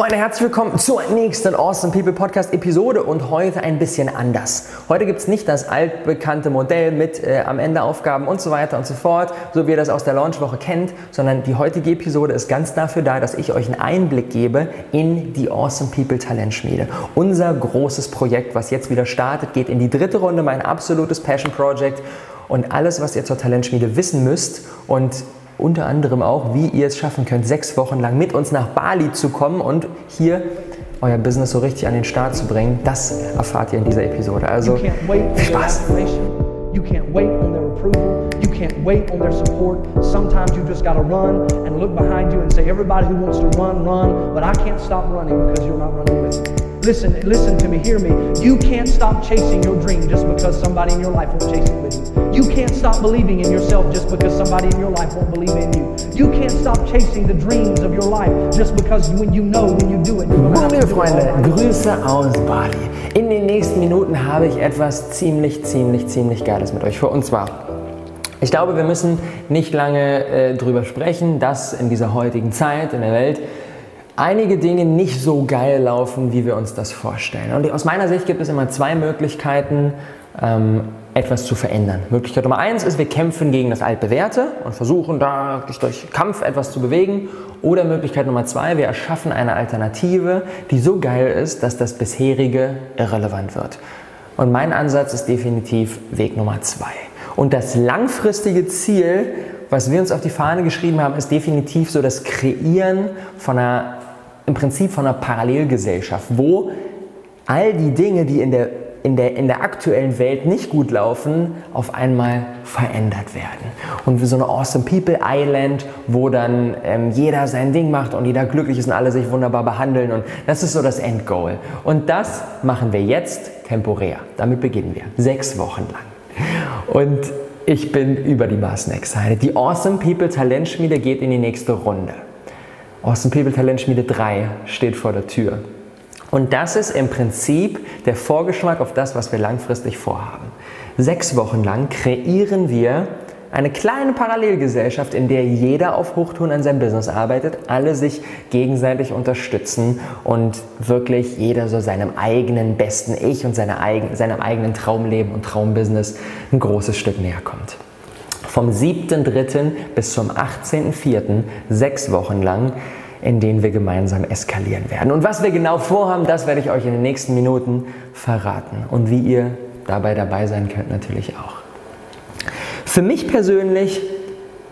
Freunde, herzlich willkommen zur nächsten Awesome People Podcast Episode und heute ein bisschen anders. Heute gibt es nicht das altbekannte Modell mit äh, am Ende Aufgaben und so weiter und so fort, so wie ihr das aus der Launchwoche kennt, sondern die heutige Episode ist ganz dafür da, dass ich euch einen Einblick gebe in die Awesome People Talentschmiede. Unser großes Projekt, was jetzt wieder startet, geht in die dritte Runde, mein absolutes Passion Project und alles, was ihr zur Talentschmiede wissen müsst und unter anderem auch, wie ihr es schaffen könnt, sechs Wochen lang mit uns nach Bali zu kommen und hier euer Business so richtig an den Start zu bringen. Das erfahrt ihr in dieser Episode. Also viel Spaß. You can't wait on their approval. You can't wait on their support. Sometimes you just got to run and look behind you and say, everybody who wants to run, run. But I can't stop running because you're not running with me. Listen, listen to me, hear me. You can't stop chasing your dream just because somebody in your life won't chase it with you. You can't stop believing in yourself just because somebody in your life won't believe in you. You can't stop chasing the dreams of your life just because when you know when you do it, you're Liebe Freunde, Grüße aus Bali. In den nächsten Minuten habe ich etwas ziemlich, ziemlich, ziemlich Geiles mit euch vor. Und zwar ich glaube, wir müssen nicht lange äh, drüber sprechen, dass in dieser heutigen Zeit in der Welt einige Dinge nicht so geil laufen, wie wir uns das vorstellen. Und aus meiner Sicht gibt es immer zwei Möglichkeiten, ähm, etwas zu verändern. Möglichkeit Nummer eins ist, wir kämpfen gegen das Altbewährte und versuchen da durch Kampf etwas zu bewegen. Oder Möglichkeit Nummer zwei, wir erschaffen eine Alternative, die so geil ist, dass das bisherige irrelevant wird. Und mein Ansatz ist definitiv Weg Nummer zwei. Und das langfristige Ziel, was wir uns auf die Fahne geschrieben haben, ist definitiv so das Kreieren von einer im Prinzip von einer Parallelgesellschaft, wo all die Dinge, die in der, in, der, in der aktuellen Welt nicht gut laufen, auf einmal verändert werden. Und wie so eine Awesome People Island, wo dann ähm, jeder sein Ding macht und jeder glücklich ist und alle sich wunderbar behandeln. Und das ist so das Endgoal. Und das machen wir jetzt temporär. Damit beginnen wir. Sechs Wochen lang. Und ich bin über die Maßen excited. Die Awesome People Talentschmiede geht in die nächste Runde. Austin People Talent Schmiede 3 steht vor der Tür. Und das ist im Prinzip der Vorgeschmack auf das, was wir langfristig vorhaben. Sechs Wochen lang kreieren wir eine kleine Parallelgesellschaft, in der jeder auf Hochtouren an seinem Business arbeitet, alle sich gegenseitig unterstützen und wirklich jeder so seinem eigenen besten Ich und seine eigen, seinem eigenen Traumleben und Traumbusiness ein großes Stück näher kommt vom 7.3. bis zum 18.4. sechs Wochen lang, in denen wir gemeinsam eskalieren werden. Und was wir genau vorhaben, das werde ich euch in den nächsten Minuten verraten. Und wie ihr dabei dabei sein könnt, natürlich auch. Für mich persönlich,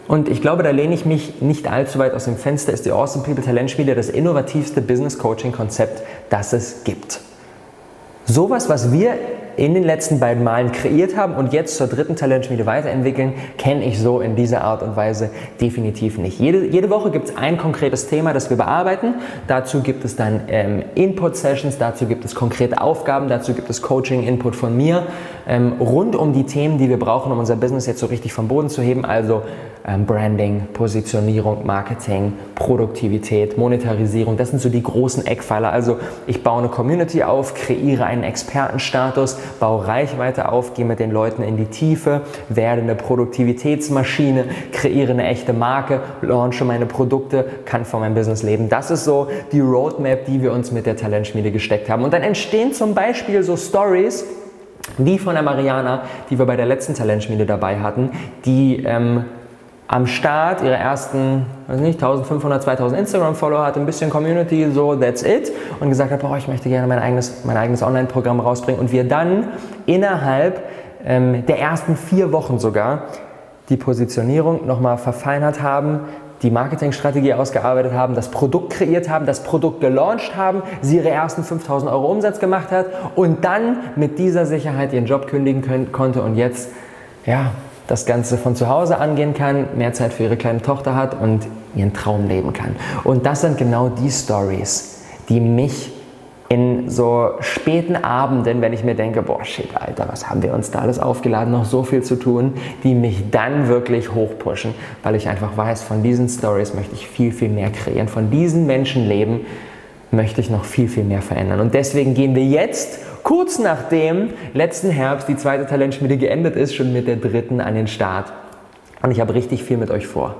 und ich glaube, da lehne ich mich nicht allzu weit aus dem Fenster, ist die Awesome People Talent Spiele das innovativste Business Coaching Konzept, das es gibt. Sowas, was wir in den letzten beiden Malen kreiert haben und jetzt zur dritten Talentschmiede weiterentwickeln, kenne ich so in dieser Art und Weise definitiv nicht. Jede, jede Woche gibt es ein konkretes Thema, das wir bearbeiten. Dazu gibt es dann ähm, Input-Sessions, dazu gibt es konkrete Aufgaben, dazu gibt es Coaching-Input von mir ähm, rund um die Themen, die wir brauchen, um unser Business jetzt so richtig vom Boden zu heben. Also ähm, Branding, Positionierung, Marketing, Produktivität, Monetarisierung. Das sind so die großen Eckpfeiler. Also ich baue eine Community auf, kreiere einen Expertenstatus, baue Reichweite auf, gehe mit den Leuten in die Tiefe, werde eine Produktivitätsmaschine, kreiere eine echte Marke, launche meine Produkte, kann von meinem Business leben. Das ist so die Roadmap, die wir uns mit der Talentschmiede gesteckt haben. Und dann entstehen zum Beispiel so Stories, wie von der Mariana, die wir bei der letzten Talentschmiede dabei hatten, die ähm, am Start ihre ersten, weiß nicht, 1500, 2000 Instagram-Follower hatte, ein bisschen Community, so that's it. Und gesagt hat, boah, ich möchte gerne mein eigenes, mein eigenes Online-Programm rausbringen. Und wir dann innerhalb ähm, der ersten vier Wochen sogar die Positionierung nochmal verfeinert haben, die Marketingstrategie ausgearbeitet haben, das Produkt kreiert haben, das Produkt gelauncht haben, sie ihre ersten 5000 Euro Umsatz gemacht hat und dann mit dieser Sicherheit ihren Job kündigen können, konnte. Und jetzt, ja, das Ganze von zu Hause angehen kann, mehr Zeit für ihre kleine Tochter hat und ihren Traum leben kann. Und das sind genau die Stories, die mich in so späten Abenden, wenn ich mir denke, boah, shit, Alter, was haben wir uns da alles aufgeladen, noch so viel zu tun, die mich dann wirklich hochpushen, weil ich einfach weiß, von diesen Stories möchte ich viel, viel mehr kreieren, von diesen Menschenleben möchte ich noch viel, viel mehr verändern. Und deswegen gehen wir jetzt kurz nachdem letzten Herbst die zweite Talentschmiede geendet ist, schon mit der dritten an den Start. Und ich habe richtig viel mit euch vor.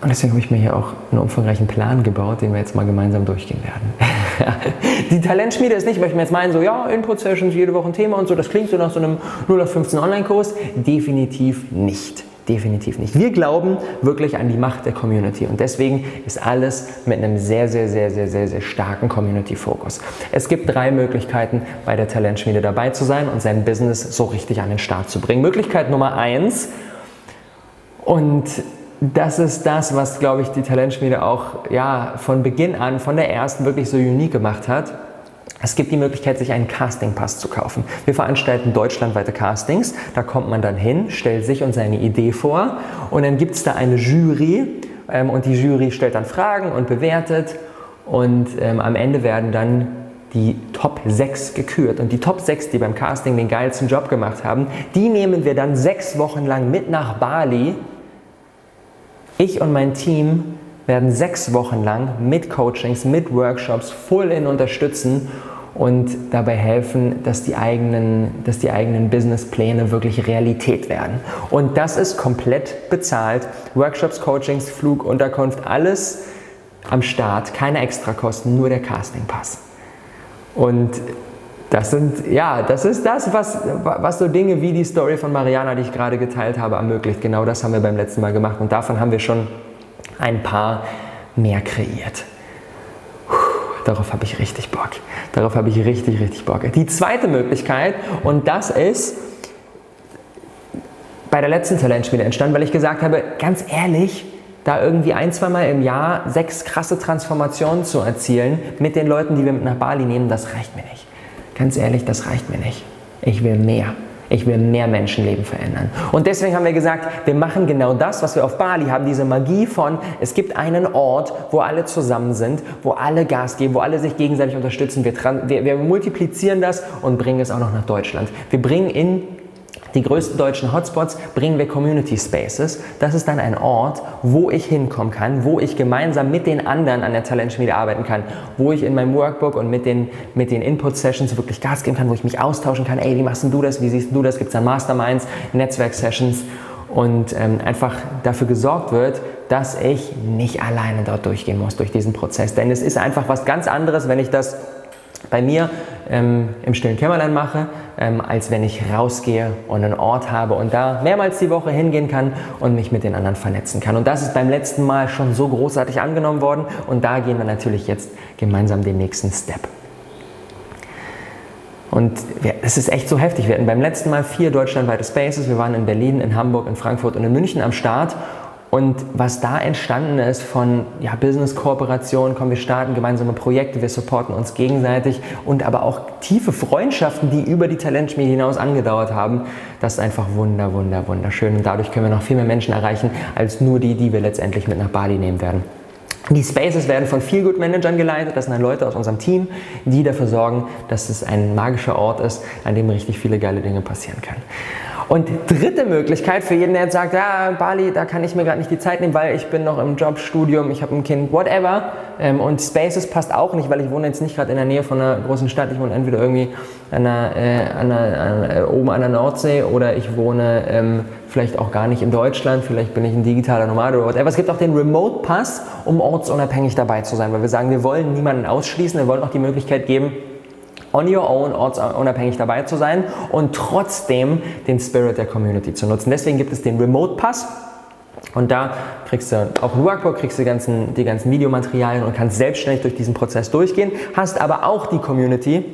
Und deswegen habe ich mir hier auch einen umfangreichen Plan gebaut, den wir jetzt mal gemeinsam durchgehen werden. die Talentschmiede ist nicht, weil ich mir jetzt meinen, so ja, Input-Sessions, jede Woche ein Thema und so, das klingt so nach so einem 0 auf 15 Online-Kurs. Definitiv nicht. Definitiv nicht. Wir glauben wirklich an die Macht der Community und deswegen ist alles mit einem sehr, sehr, sehr, sehr, sehr, sehr starken Community-Fokus. Es gibt drei Möglichkeiten, bei der Talentschmiede dabei zu sein und sein Business so richtig an den Start zu bringen. Möglichkeit Nummer eins und das ist das, was, glaube ich, die Talentschmiede auch ja, von Beginn an, von der ersten wirklich so unique gemacht hat. Es gibt die Möglichkeit, sich einen Castingpass zu kaufen. Wir veranstalten deutschlandweite Castings. Da kommt man dann hin, stellt sich und seine Idee vor und dann gibt es da eine Jury ähm, und die Jury stellt dann Fragen und bewertet und ähm, am Ende werden dann die Top 6 gekürt. Und die Top 6, die beim Casting den geilsten Job gemacht haben, die nehmen wir dann sechs Wochen lang mit nach Bali ich und mein Team werden sechs Wochen lang mit Coachings, mit Workshops full in unterstützen und dabei helfen, dass die eigenen, dass die eigenen Businesspläne wirklich Realität werden. Und das ist komplett bezahlt. Workshops, Coachings, Flug, Unterkunft, alles am Start, keine Extrakosten, nur der Castingpass. Und das sind, ja, das ist das, was, was so Dinge wie die Story von Mariana, die ich gerade geteilt habe, ermöglicht. Genau das haben wir beim letzten Mal gemacht und davon haben wir schon ein paar mehr kreiert. Darauf habe ich richtig Bock. Darauf habe ich richtig, richtig Bock. Die zweite Möglichkeit, und das ist bei der letzten Talentspiele entstanden, weil ich gesagt habe, ganz ehrlich, da irgendwie ein, zweimal im Jahr sechs krasse Transformationen zu erzielen mit den Leuten, die wir mit nach Bali nehmen, das reicht mir nicht. Ganz ehrlich, das reicht mir nicht. Ich will mehr. Ich will mehr Menschenleben verändern. Und deswegen haben wir gesagt, wir machen genau das, was wir auf Bali haben, diese Magie von, es gibt einen Ort, wo alle zusammen sind, wo alle Gas geben, wo alle sich gegenseitig unterstützen. Wir, wir, wir multiplizieren das und bringen es auch noch nach Deutschland. Wir bringen in die größten deutschen Hotspots bringen wir Community Spaces. Das ist dann ein Ort, wo ich hinkommen kann, wo ich gemeinsam mit den anderen an der Talentschmiede arbeiten kann, wo ich in meinem Workbook und mit den, mit den Input-Sessions wirklich Gas geben kann, wo ich mich austauschen kann. Ey, wie machst du das? Wie siehst du das? Gibt es dann Masterminds, Netzwerk-Sessions? Und ähm, einfach dafür gesorgt wird, dass ich nicht alleine dort durchgehen muss durch diesen Prozess. Denn es ist einfach was ganz anderes, wenn ich das bei mir ähm, im stillen Kämmerlein mache, ähm, als wenn ich rausgehe und einen Ort habe und da mehrmals die Woche hingehen kann und mich mit den anderen vernetzen kann. Und das ist beim letzten Mal schon so großartig angenommen worden und da gehen wir natürlich jetzt gemeinsam den nächsten Step. Und es ist echt so heftig. Wir hatten beim letzten Mal vier deutschlandweite Spaces. Wir waren in Berlin, in Hamburg, in Frankfurt und in München am Start und was da entstanden ist von ja, Business-Kooperationen, komm, wir starten gemeinsame Projekte, wir supporten uns gegenseitig und aber auch tiefe Freundschaften, die über die Talentschmiede hinaus angedauert haben, das ist einfach wunder, wunder, wunderschön. Und dadurch können wir noch viel mehr Menschen erreichen, als nur die, die wir letztendlich mit nach Bali nehmen werden. Die Spaces werden von Feel Good Managern geleitet. Das sind dann Leute aus unserem Team, die dafür sorgen, dass es ein magischer Ort ist, an dem richtig viele geile Dinge passieren können. Und dritte Möglichkeit für jeden, der jetzt sagt, ja, Bali, da kann ich mir gerade nicht die Zeit nehmen, weil ich bin noch im Job, Studium, ich habe ein Kind, whatever. Ähm, und Spaces passt auch nicht, weil ich wohne jetzt nicht gerade in der Nähe von einer großen Stadt. Ich wohne entweder irgendwie an der, äh, an der, an, äh, oben an der Nordsee oder ich wohne ähm, vielleicht auch gar nicht in Deutschland. Vielleicht bin ich ein digitaler Nomade oder whatever. Es gibt auch den Remote Pass, um ortsunabhängig dabei zu sein, weil wir sagen, wir wollen niemanden ausschließen, wir wollen auch die Möglichkeit geben, on your own, ortsunabhängig dabei zu sein und trotzdem den Spirit der Community zu nutzen. Deswegen gibt es den Remote Pass. Und da kriegst du auch ein Workbook, kriegst du die ganzen, die ganzen Videomaterialien und kannst selbstständig durch diesen Prozess durchgehen. Hast aber auch die Community,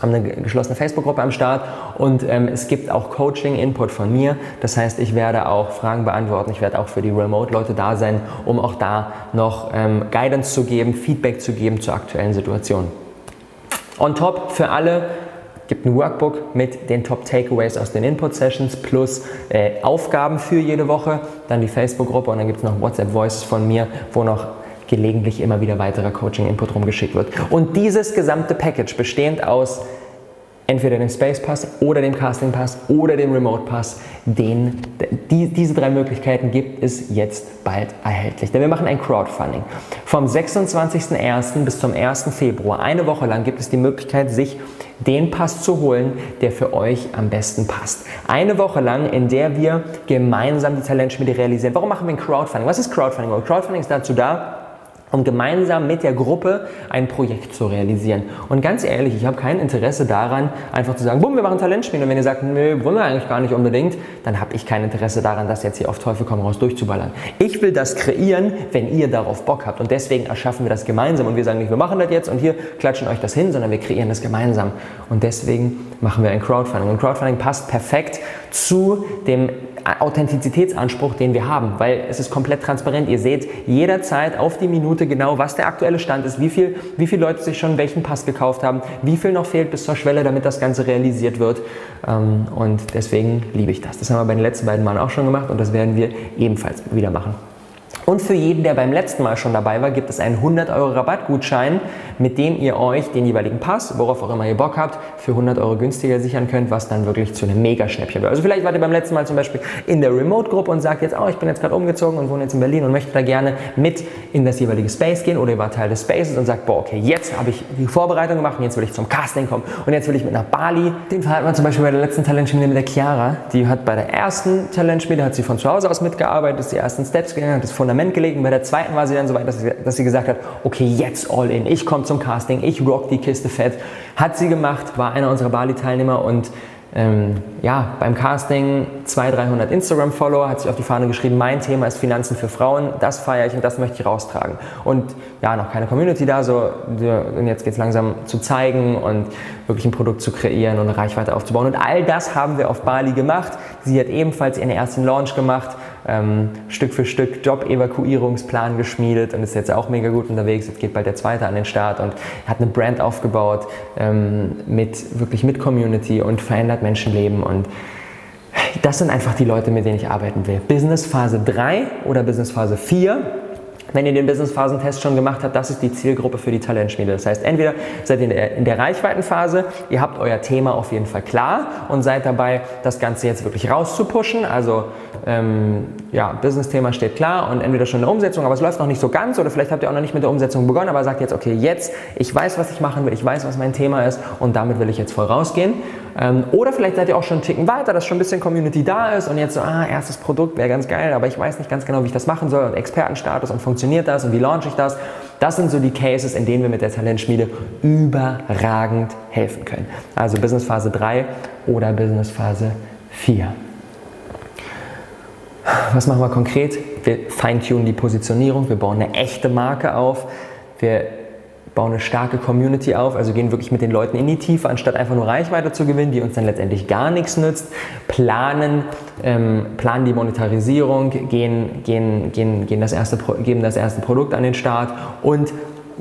haben eine geschlossene Facebook-Gruppe am Start und ähm, es gibt auch Coaching-Input von mir. Das heißt, ich werde auch Fragen beantworten, ich werde auch für die Remote-Leute da sein, um auch da noch ähm, Guidance zu geben, Feedback zu geben zur aktuellen Situation. On top für alle gibt ein Workbook mit den Top Takeaways aus den Input Sessions plus äh, Aufgaben für jede Woche, dann die Facebook-Gruppe und dann gibt es noch WhatsApp Voices von mir, wo noch gelegentlich immer wieder weiterer Coaching-Input rumgeschickt wird. Und dieses gesamte Package bestehend aus entweder dem Space Pass oder dem Casting Pass oder dem Remote Pass. Den, die, diese drei Möglichkeiten gibt es jetzt bald erhältlich. Denn wir machen ein Crowdfunding. Vom 26.01. bis zum 1. Februar, eine Woche lang, gibt es die Möglichkeit, sich den Pass zu holen, der für euch am besten passt. Eine Woche lang, in der wir gemeinsam die Talentschmiede realisieren. Warum machen wir ein Crowdfunding? Was ist Crowdfunding? Crowdfunding ist dazu da, um gemeinsam mit der Gruppe ein Projekt zu realisieren. Und ganz ehrlich, ich habe kein Interesse daran, einfach zu sagen, bumm, wir machen Talentspiel. Und wenn ihr sagt, nö, wollen wir eigentlich gar nicht unbedingt, dann habe ich kein Interesse daran, das jetzt hier auf Teufel komm raus durchzuballern. Ich will das kreieren, wenn ihr darauf Bock habt. Und deswegen erschaffen wir das gemeinsam. Und wir sagen nicht, wir machen das jetzt und hier klatschen euch das hin, sondern wir kreieren das gemeinsam. Und deswegen machen wir ein Crowdfunding. Und Crowdfunding passt perfekt zu dem Authentizitätsanspruch, den wir haben, weil es ist komplett transparent. Ihr seht jederzeit auf die Minute genau, was der aktuelle Stand ist, wie, viel, wie viele Leute sich schon welchen Pass gekauft haben, wie viel noch fehlt bis zur Schwelle, damit das Ganze realisiert wird. Ähm, und deswegen liebe ich das. Das haben wir bei den letzten beiden Malen auch schon gemacht und das werden wir ebenfalls wieder machen. Und für jeden, der beim letzten Mal schon dabei war, gibt es einen 100 Euro Rabattgutschein, mit dem ihr euch den jeweiligen Pass, worauf auch immer ihr Bock habt, für 100 Euro günstiger sichern könnt, was dann wirklich zu einem Mega-Schnäppchen wird. Also vielleicht wart ihr beim letzten Mal zum Beispiel in der Remote-Gruppe und sagt jetzt, oh, ich bin jetzt gerade umgezogen und wohne jetzt in Berlin und möchte da gerne mit in das jeweilige Space gehen oder ihr wart Teil des Spaces und sagt, boah, okay, jetzt habe ich die Vorbereitung gemacht und jetzt will ich zum Casting kommen und jetzt will ich mit nach Bali. Den Fall hat man zum Beispiel bei der letzten Talentschmiede mit der Chiara. Die hat bei der ersten Talentschmiede, hat sie von zu Hause aus mitgearbeitet, ist die ersten Steps gegangen, hat das Fundament Fundament gelegt und bei der zweiten war sie dann so weit, dass sie, dass sie gesagt hat, okay, jetzt all in, ich komme zum Casting, ich rock die Kiste fett. Hat sie gemacht, war einer unserer Bali-Teilnehmer und ähm, ja, beim Casting 200, 300 Instagram-Follower, hat sich auf die Fahne geschrieben, mein Thema ist Finanzen für Frauen, das feiere ich und das möchte ich raustragen. Und ja, noch keine Community da, so, und jetzt geht es langsam zu zeigen und wirklich ein Produkt zu kreieren und eine Reichweite aufzubauen. Und all das haben wir auf Bali gemacht. Sie hat ebenfalls ihren ersten Launch gemacht, ähm, Stück für Stück Job-Evakuierungsplan geschmiedet und ist jetzt auch mega gut unterwegs. Jetzt geht bald der zweite an den Start und hat eine Brand aufgebaut ähm, mit wirklich mit Community und verändert Menschenleben und das sind einfach die Leute, mit denen ich arbeiten will. Business Phase 3 oder Business Phase 4 wenn ihr den Business-Phasentest schon gemacht habt, das ist die Zielgruppe für die Talentschmiede. Das heißt, entweder seid ihr in der, in der Reichweitenphase, ihr habt euer Thema auf jeden Fall klar und seid dabei, das Ganze jetzt wirklich rauszupushen. Also ähm, ja, Business-Thema steht klar und entweder schon in der Umsetzung, aber es läuft noch nicht so ganz oder vielleicht habt ihr auch noch nicht mit der Umsetzung begonnen, aber sagt jetzt, okay, jetzt, ich weiß, was ich machen will, ich weiß, was mein Thema ist und damit will ich jetzt voll rausgehen. Ähm, oder vielleicht seid ihr auch schon einen Ticken weiter, dass schon ein bisschen Community da ist und jetzt so, ah, erstes Produkt wäre ganz geil, aber ich weiß nicht ganz genau, wie ich das machen soll und Expertenstatus und funktioniert das und wie launche ich das. Das sind so die Cases, in denen wir mit der Talentschmiede überragend helfen können. Also Business Phase 3 oder Business Phase 4. Was machen wir konkret? Wir feintunen die Positionierung, wir bauen eine echte Marke auf, wir bauen eine starke Community auf, also gehen wirklich mit den Leuten in die Tiefe, anstatt einfach nur Reichweite zu gewinnen, die uns dann letztendlich gar nichts nützt, planen, ähm, planen die Monetarisierung, gehen, gehen, gehen, gehen das erste, geben das erste Produkt an den Start und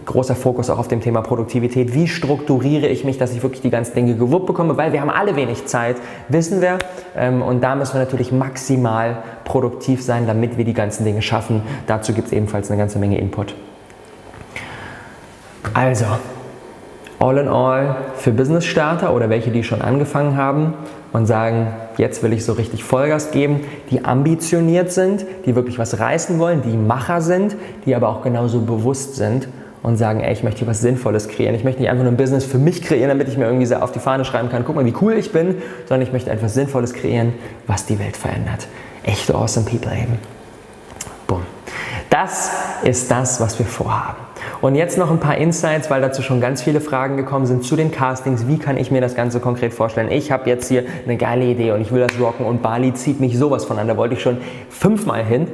großer Fokus auch auf dem Thema Produktivität. Wie strukturiere ich mich, dass ich wirklich die ganzen Dinge gewuppt bekomme? Weil wir haben alle wenig Zeit, wissen wir. Ähm, und da müssen wir natürlich maximal produktiv sein, damit wir die ganzen Dinge schaffen. Dazu gibt es ebenfalls eine ganze Menge Input. Also, all in all für Business Starter oder welche, die schon angefangen haben und sagen, jetzt will ich so richtig Vollgas geben, die ambitioniert sind, die wirklich was reißen wollen, die Macher sind, die aber auch genauso bewusst sind und sagen, ey, ich möchte hier was Sinnvolles kreieren. Ich möchte nicht einfach nur ein Business für mich kreieren, damit ich mir irgendwie so auf die Fahne schreiben kann, guck mal, wie cool ich bin, sondern ich möchte etwas Sinnvolles kreieren, was die Welt verändert. Echte awesome people eben. Das ist das, was wir vorhaben. Und jetzt noch ein paar Insights, weil dazu schon ganz viele Fragen gekommen sind zu den Castings. Wie kann ich mir das Ganze konkret vorstellen? Ich habe jetzt hier eine geile Idee und ich will das rocken und Bali zieht mich sowas von an. Da wollte ich schon fünfmal hin.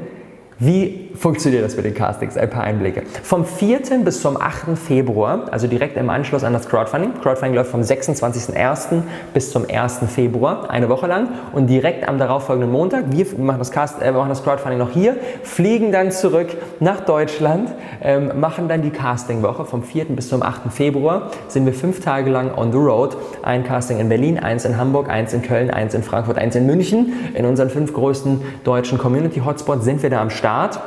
Wie funktioniert das mit den Castings? Ein paar Einblicke. Vom 4. bis zum 8. Februar, also direkt im Anschluss an das Crowdfunding. Crowdfunding läuft vom 26.01. bis zum 1. Februar, eine Woche lang. Und direkt am darauffolgenden Montag, wir machen das, Cast, äh, machen das Crowdfunding noch hier, fliegen dann zurück nach Deutschland, ähm, machen dann die Castingwoche vom 4. bis zum 8. Februar. Sind wir fünf Tage lang on the road. Ein Casting in Berlin, eins in Hamburg, eins in Köln, eins in Frankfurt, eins in München. In unseren fünf größten deutschen Community-Hotspots sind wir da am Start. Start.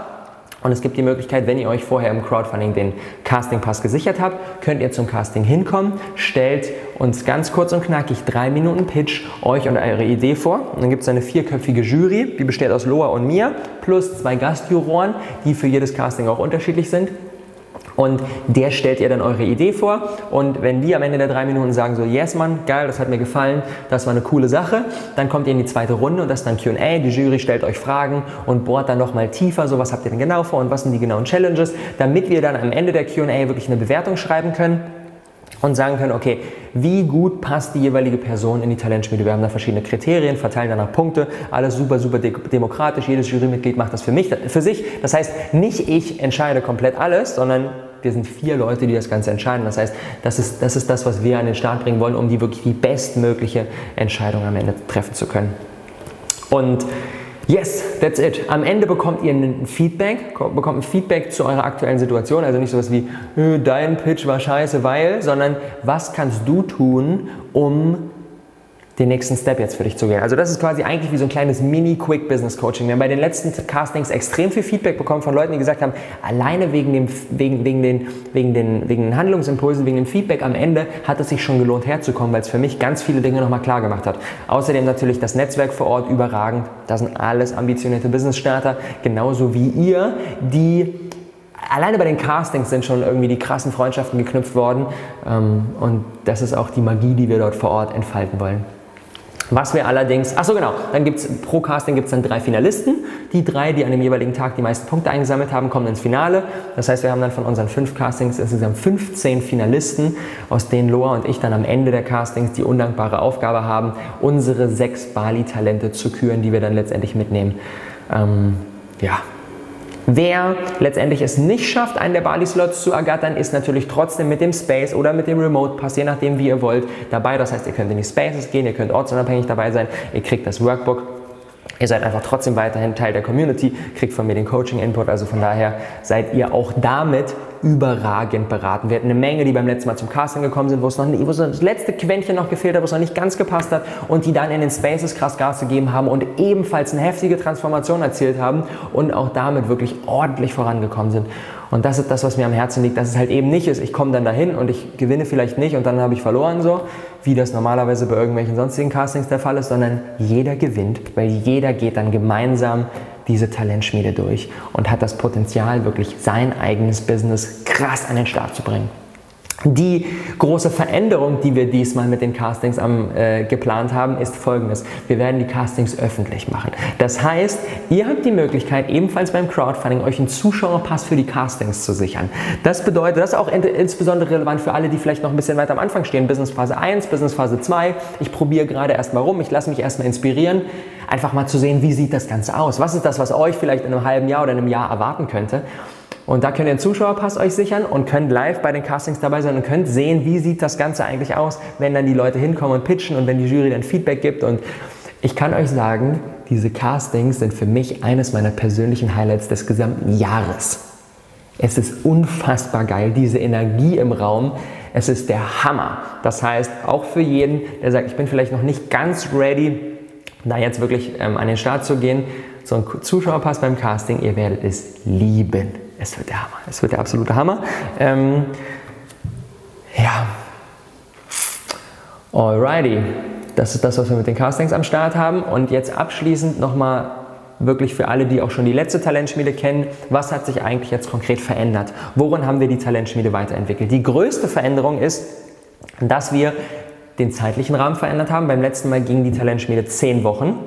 Und es gibt die Möglichkeit, wenn ihr euch vorher im Crowdfunding den Casting Pass gesichert habt, könnt ihr zum Casting hinkommen, stellt uns ganz kurz und knackig drei Minuten Pitch euch und eure Idee vor. Und dann gibt es eine vierköpfige Jury, die besteht aus Loa und mir, plus zwei Gastjuroren, die für jedes Casting auch unterschiedlich sind. Und der stellt ihr dann eure Idee vor. Und wenn die am Ende der drei Minuten sagen so, yes Mann, geil, das hat mir gefallen, das war eine coole Sache, dann kommt ihr in die zweite Runde und das ist dann Q&A. Die Jury stellt euch Fragen und bohrt dann nochmal tiefer, so was habt ihr denn genau vor und was sind die genauen Challenges, damit wir dann am Ende der Q&A wirklich eine Bewertung schreiben können und sagen können, okay, wie gut passt die jeweilige Person in die Talentschmiede? Wir haben da verschiedene Kriterien, verteilen danach Punkte, alles super, super de demokratisch, jedes Jurymitglied macht das für mich, für sich. Das heißt, nicht ich entscheide komplett alles, sondern wir sind vier Leute, die das Ganze entscheiden. Das heißt, das ist, das ist das, was wir an den Start bringen wollen, um die wirklich die bestmögliche Entscheidung am Ende treffen zu können. Und Yes, that's it. Am Ende bekommt ihr ein Feedback, bekommt ein Feedback zu eurer aktuellen Situation. Also nicht sowas wie, dein Pitch war scheiße, weil, sondern was kannst du tun, um den nächsten Step jetzt für dich zu gehen. Also das ist quasi eigentlich wie so ein kleines Mini-Quick-Business-Coaching. Wir haben bei den letzten Castings extrem viel Feedback bekommen von Leuten, die gesagt haben, alleine wegen, dem, wegen, wegen, den, wegen, den, wegen den Handlungsimpulsen, wegen dem Feedback am Ende hat es sich schon gelohnt herzukommen, weil es für mich ganz viele Dinge nochmal klar gemacht hat. Außerdem natürlich das Netzwerk vor Ort überragend. Das sind alles ambitionierte Business-Starter, genauso wie ihr, die alleine bei den Castings sind schon irgendwie die krassen Freundschaften geknüpft worden. Ähm, und das ist auch die Magie, die wir dort vor Ort entfalten wollen. Was wir allerdings, ach so genau, dann gibt es pro Casting gibt es dann drei Finalisten. Die drei, die an dem jeweiligen Tag die meisten Punkte eingesammelt haben, kommen ins Finale. Das heißt, wir haben dann von unseren fünf Castings insgesamt 15 Finalisten, aus denen Loa und ich dann am Ende der Castings die undankbare Aufgabe haben, unsere sechs Bali-Talente zu küren, die wir dann letztendlich mitnehmen. Ähm, ja, Wer letztendlich es nicht schafft, einen der Bali-Slots zu ergattern, ist natürlich trotzdem mit dem Space oder mit dem Remote-Pass, je nachdem wie ihr wollt, dabei. Das heißt, ihr könnt in die Spaces gehen, ihr könnt ortsunabhängig dabei sein, ihr kriegt das Workbook. Ihr seid einfach trotzdem weiterhin Teil der Community, kriegt von mir den Coaching-Input, also von daher seid ihr auch damit überragend beraten. Wir hatten eine Menge, die beim letzten Mal zum Casting gekommen sind, wo es noch wo es das letzte Quäntchen noch gefehlt hat, wo es noch nicht ganz gepasst hat und die dann in den Spaces krass Gas gegeben haben und ebenfalls eine heftige Transformation erzielt haben und auch damit wirklich ordentlich vorangekommen sind. Und das ist das, was mir am Herzen liegt, dass es halt eben nicht ist, ich komme dann dahin und ich gewinne vielleicht nicht und dann habe ich verloren so, wie das normalerweise bei irgendwelchen sonstigen Castings der Fall ist, sondern jeder gewinnt, weil jeder geht dann gemeinsam diese Talentschmiede durch und hat das Potenzial, wirklich sein eigenes Business krass an den Start zu bringen. Die große Veränderung, die wir diesmal mit den Castings am, äh, geplant haben, ist folgendes. Wir werden die Castings öffentlich machen. Das heißt, ihr habt die Möglichkeit, ebenfalls beim Crowdfunding euch einen Zuschauerpass für die Castings zu sichern. Das bedeutet, das ist auch in, insbesondere relevant für alle, die vielleicht noch ein bisschen weiter am Anfang stehen. Business Phase 1, Business Phase 2. Ich probiere gerade erstmal rum, ich lasse mich erstmal inspirieren, einfach mal zu sehen, wie sieht das Ganze aus. Was ist das, was euch vielleicht in einem halben Jahr oder einem Jahr erwarten könnte? Und da könnt ihr einen Zuschauerpass euch sichern und könnt live bei den Castings dabei sein und könnt sehen, wie sieht das Ganze eigentlich aus, wenn dann die Leute hinkommen und pitchen und wenn die Jury dann Feedback gibt. Und ich kann euch sagen, diese Castings sind für mich eines meiner persönlichen Highlights des gesamten Jahres. Es ist unfassbar geil, diese Energie im Raum. Es ist der Hammer. Das heißt, auch für jeden, der sagt, ich bin vielleicht noch nicht ganz ready, da jetzt wirklich ähm, an den Start zu gehen, so ein Zuschauerpass beim Casting, ihr werdet es lieben. Es wird der Hammer. Es wird der absolute Hammer. Ähm, ja. Alrighty. Das ist das, was wir mit den Castings am Start haben. Und jetzt abschließend nochmal wirklich für alle, die auch schon die letzte Talentschmiede kennen, was hat sich eigentlich jetzt konkret verändert? Worin haben wir die Talentschmiede weiterentwickelt? Die größte Veränderung ist, dass wir den zeitlichen Rahmen verändert haben. Beim letzten Mal ging die Talentschmiede zehn Wochen.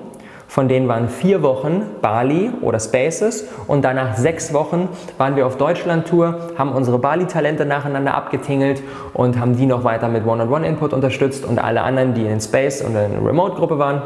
Von denen waren vier Wochen Bali oder Spaces und danach sechs Wochen waren wir auf Deutschland-Tour, haben unsere Bali-Talente nacheinander abgetingelt und haben die noch weiter mit One-on-One-Input unterstützt und alle anderen, die in den Space und in der Remote-Gruppe waren,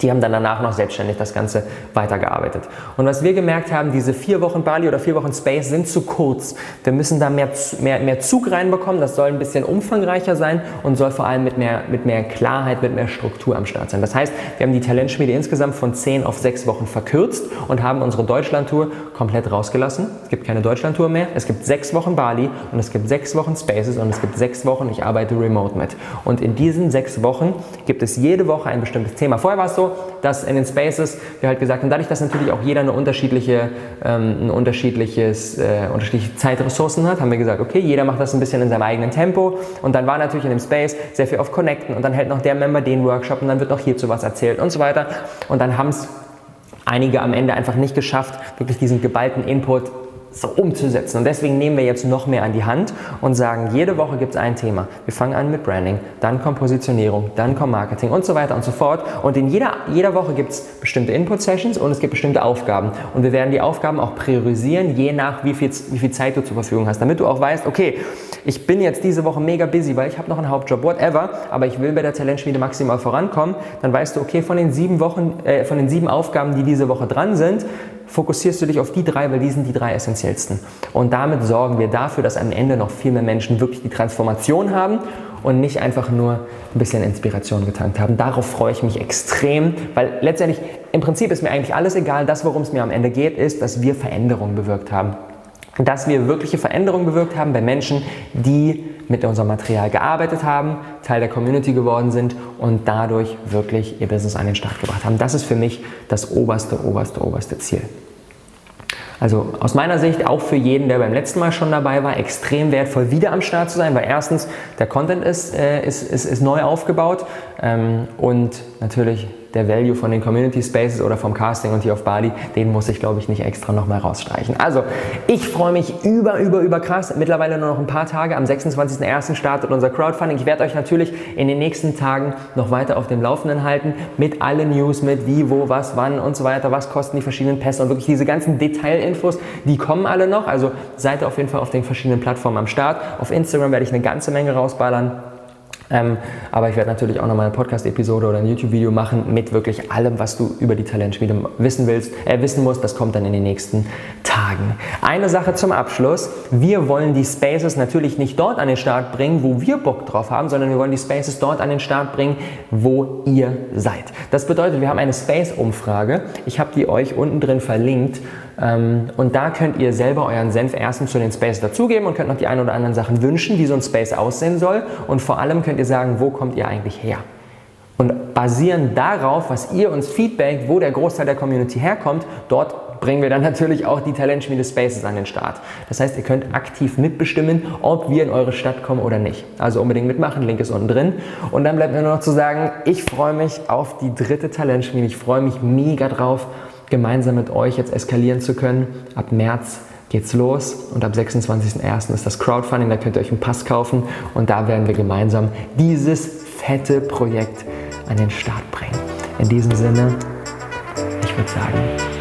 die haben dann danach noch selbstständig das Ganze weitergearbeitet. Und was wir gemerkt haben, diese vier Wochen Bali oder vier Wochen Space sind zu kurz. Wir müssen da mehr, mehr, mehr Zug reinbekommen. Das soll ein bisschen umfangreicher sein und soll vor allem mit mehr, mit mehr Klarheit, mit mehr Struktur am Start sein. Das heißt, wir haben die Talentschmiede insgesamt von zehn auf sechs Wochen verkürzt und haben unsere Deutschlandtour komplett rausgelassen. Es gibt keine Deutschlandtour mehr. Es gibt sechs Wochen Bali und es gibt sechs Wochen Spaces und es gibt sechs Wochen, ich arbeite remote mit. Und in diesen sechs Wochen gibt es jede Woche ein bestimmtes Thema. Vorher war es so, dass in den Spaces wir halt gesagt haben, dadurch, dass natürlich auch jeder eine unterschiedliche, ähm, ein unterschiedliches, äh, unterschiedliche Zeitressourcen hat, haben wir gesagt, okay, jeder macht das ein bisschen in seinem eigenen Tempo. Und dann war natürlich in dem Space sehr viel auf Connecten und dann hält noch der Member den Workshop und dann wird noch hierzu was erzählt und so weiter. Und dann haben es einige am Ende einfach nicht geschafft, wirklich diesen geballten Input so umzusetzen. Und deswegen nehmen wir jetzt noch mehr an die Hand und sagen, jede Woche gibt es ein Thema. Wir fangen an mit Branding, dann kommt Positionierung, dann kommt Marketing und so weiter und so fort. Und in jeder, jeder Woche gibt es bestimmte Input-Sessions und es gibt bestimmte Aufgaben. Und wir werden die Aufgaben auch priorisieren, je nach wie viel, wie viel Zeit du zur Verfügung hast, damit du auch weißt, okay, ich bin jetzt diese Woche mega busy, weil ich habe noch einen Hauptjob, whatever, aber ich will bei der Talentschmiede maximal vorankommen, dann weißt du, okay, von den sieben Wochen, äh, von den sieben Aufgaben, die diese Woche dran sind, fokussierst du dich auf die drei, weil die sind die drei essentiellsten. Und damit sorgen wir dafür, dass am Ende noch viel mehr Menschen wirklich die Transformation haben und nicht einfach nur ein bisschen Inspiration getankt haben. Darauf freue ich mich extrem, weil letztendlich im Prinzip ist mir eigentlich alles egal. Das, worum es mir am Ende geht, ist, dass wir Veränderungen bewirkt haben. Dass wir wirkliche Veränderungen bewirkt haben bei Menschen, die mit unserem Material gearbeitet haben, Teil der Community geworden sind und dadurch wirklich ihr Business an den Start gebracht haben. Das ist für mich das oberste, oberste, oberste Ziel. Also aus meiner Sicht auch für jeden, der beim letzten Mal schon dabei war, extrem wertvoll, wieder am Start zu sein, weil erstens der Content ist, äh, ist, ist, ist neu aufgebaut ähm, und natürlich der Value von den Community Spaces oder vom Casting und hier auf Bali, den muss ich glaube ich nicht extra nochmal rausstreichen. Also, ich freue mich über, über, über krass. Mittlerweile nur noch ein paar Tage. Am 26.01. startet unser Crowdfunding. Ich werde euch natürlich in den nächsten Tagen noch weiter auf dem Laufenden halten mit allen News, mit wie, wo, was, wann und so weiter. Was kosten die verschiedenen Pässe und wirklich diese ganzen Detailinfos, die kommen alle noch. Also seid auf jeden Fall auf den verschiedenen Plattformen am Start. Auf Instagram werde ich eine ganze Menge rausballern. Ähm, aber ich werde natürlich auch nochmal eine Podcast-Episode oder ein YouTube-Video machen mit wirklich allem, was du über die Talentschmiede wissen willst, äh, wissen musst. Das kommt dann in den nächsten Tagen. Eine Sache zum Abschluss. Wir wollen die Spaces natürlich nicht dort an den Start bringen, wo wir Bock drauf haben, sondern wir wollen die Spaces dort an den Start bringen, wo ihr seid. Das bedeutet, wir haben eine Space-Umfrage. Ich habe die euch unten drin verlinkt. Ähm, und da könnt ihr selber euren Senf erstens zu den Space dazugeben und könnt noch die ein oder anderen Sachen wünschen, wie so ein Space aussehen soll. Und vor allem könnt ihr sagen, wo kommt ihr eigentlich her? Und basierend darauf, was ihr uns feedbackt, wo der Großteil der Community herkommt, dort bringen wir dann natürlich auch die Talentschmiede Spaces an den Start. Das heißt, ihr könnt aktiv mitbestimmen, ob wir in eure Stadt kommen oder nicht. Also unbedingt mitmachen, Link ist unten drin. Und dann bleibt mir nur noch zu sagen, ich freue mich auf die dritte Talentschmiede. Ich freue mich mega drauf gemeinsam mit euch jetzt eskalieren zu können. Ab März geht's los und ab 26.01. ist das Crowdfunding, da könnt ihr euch einen Pass kaufen und da werden wir gemeinsam dieses fette Projekt an den Start bringen. In diesem Sinne, ich würde sagen,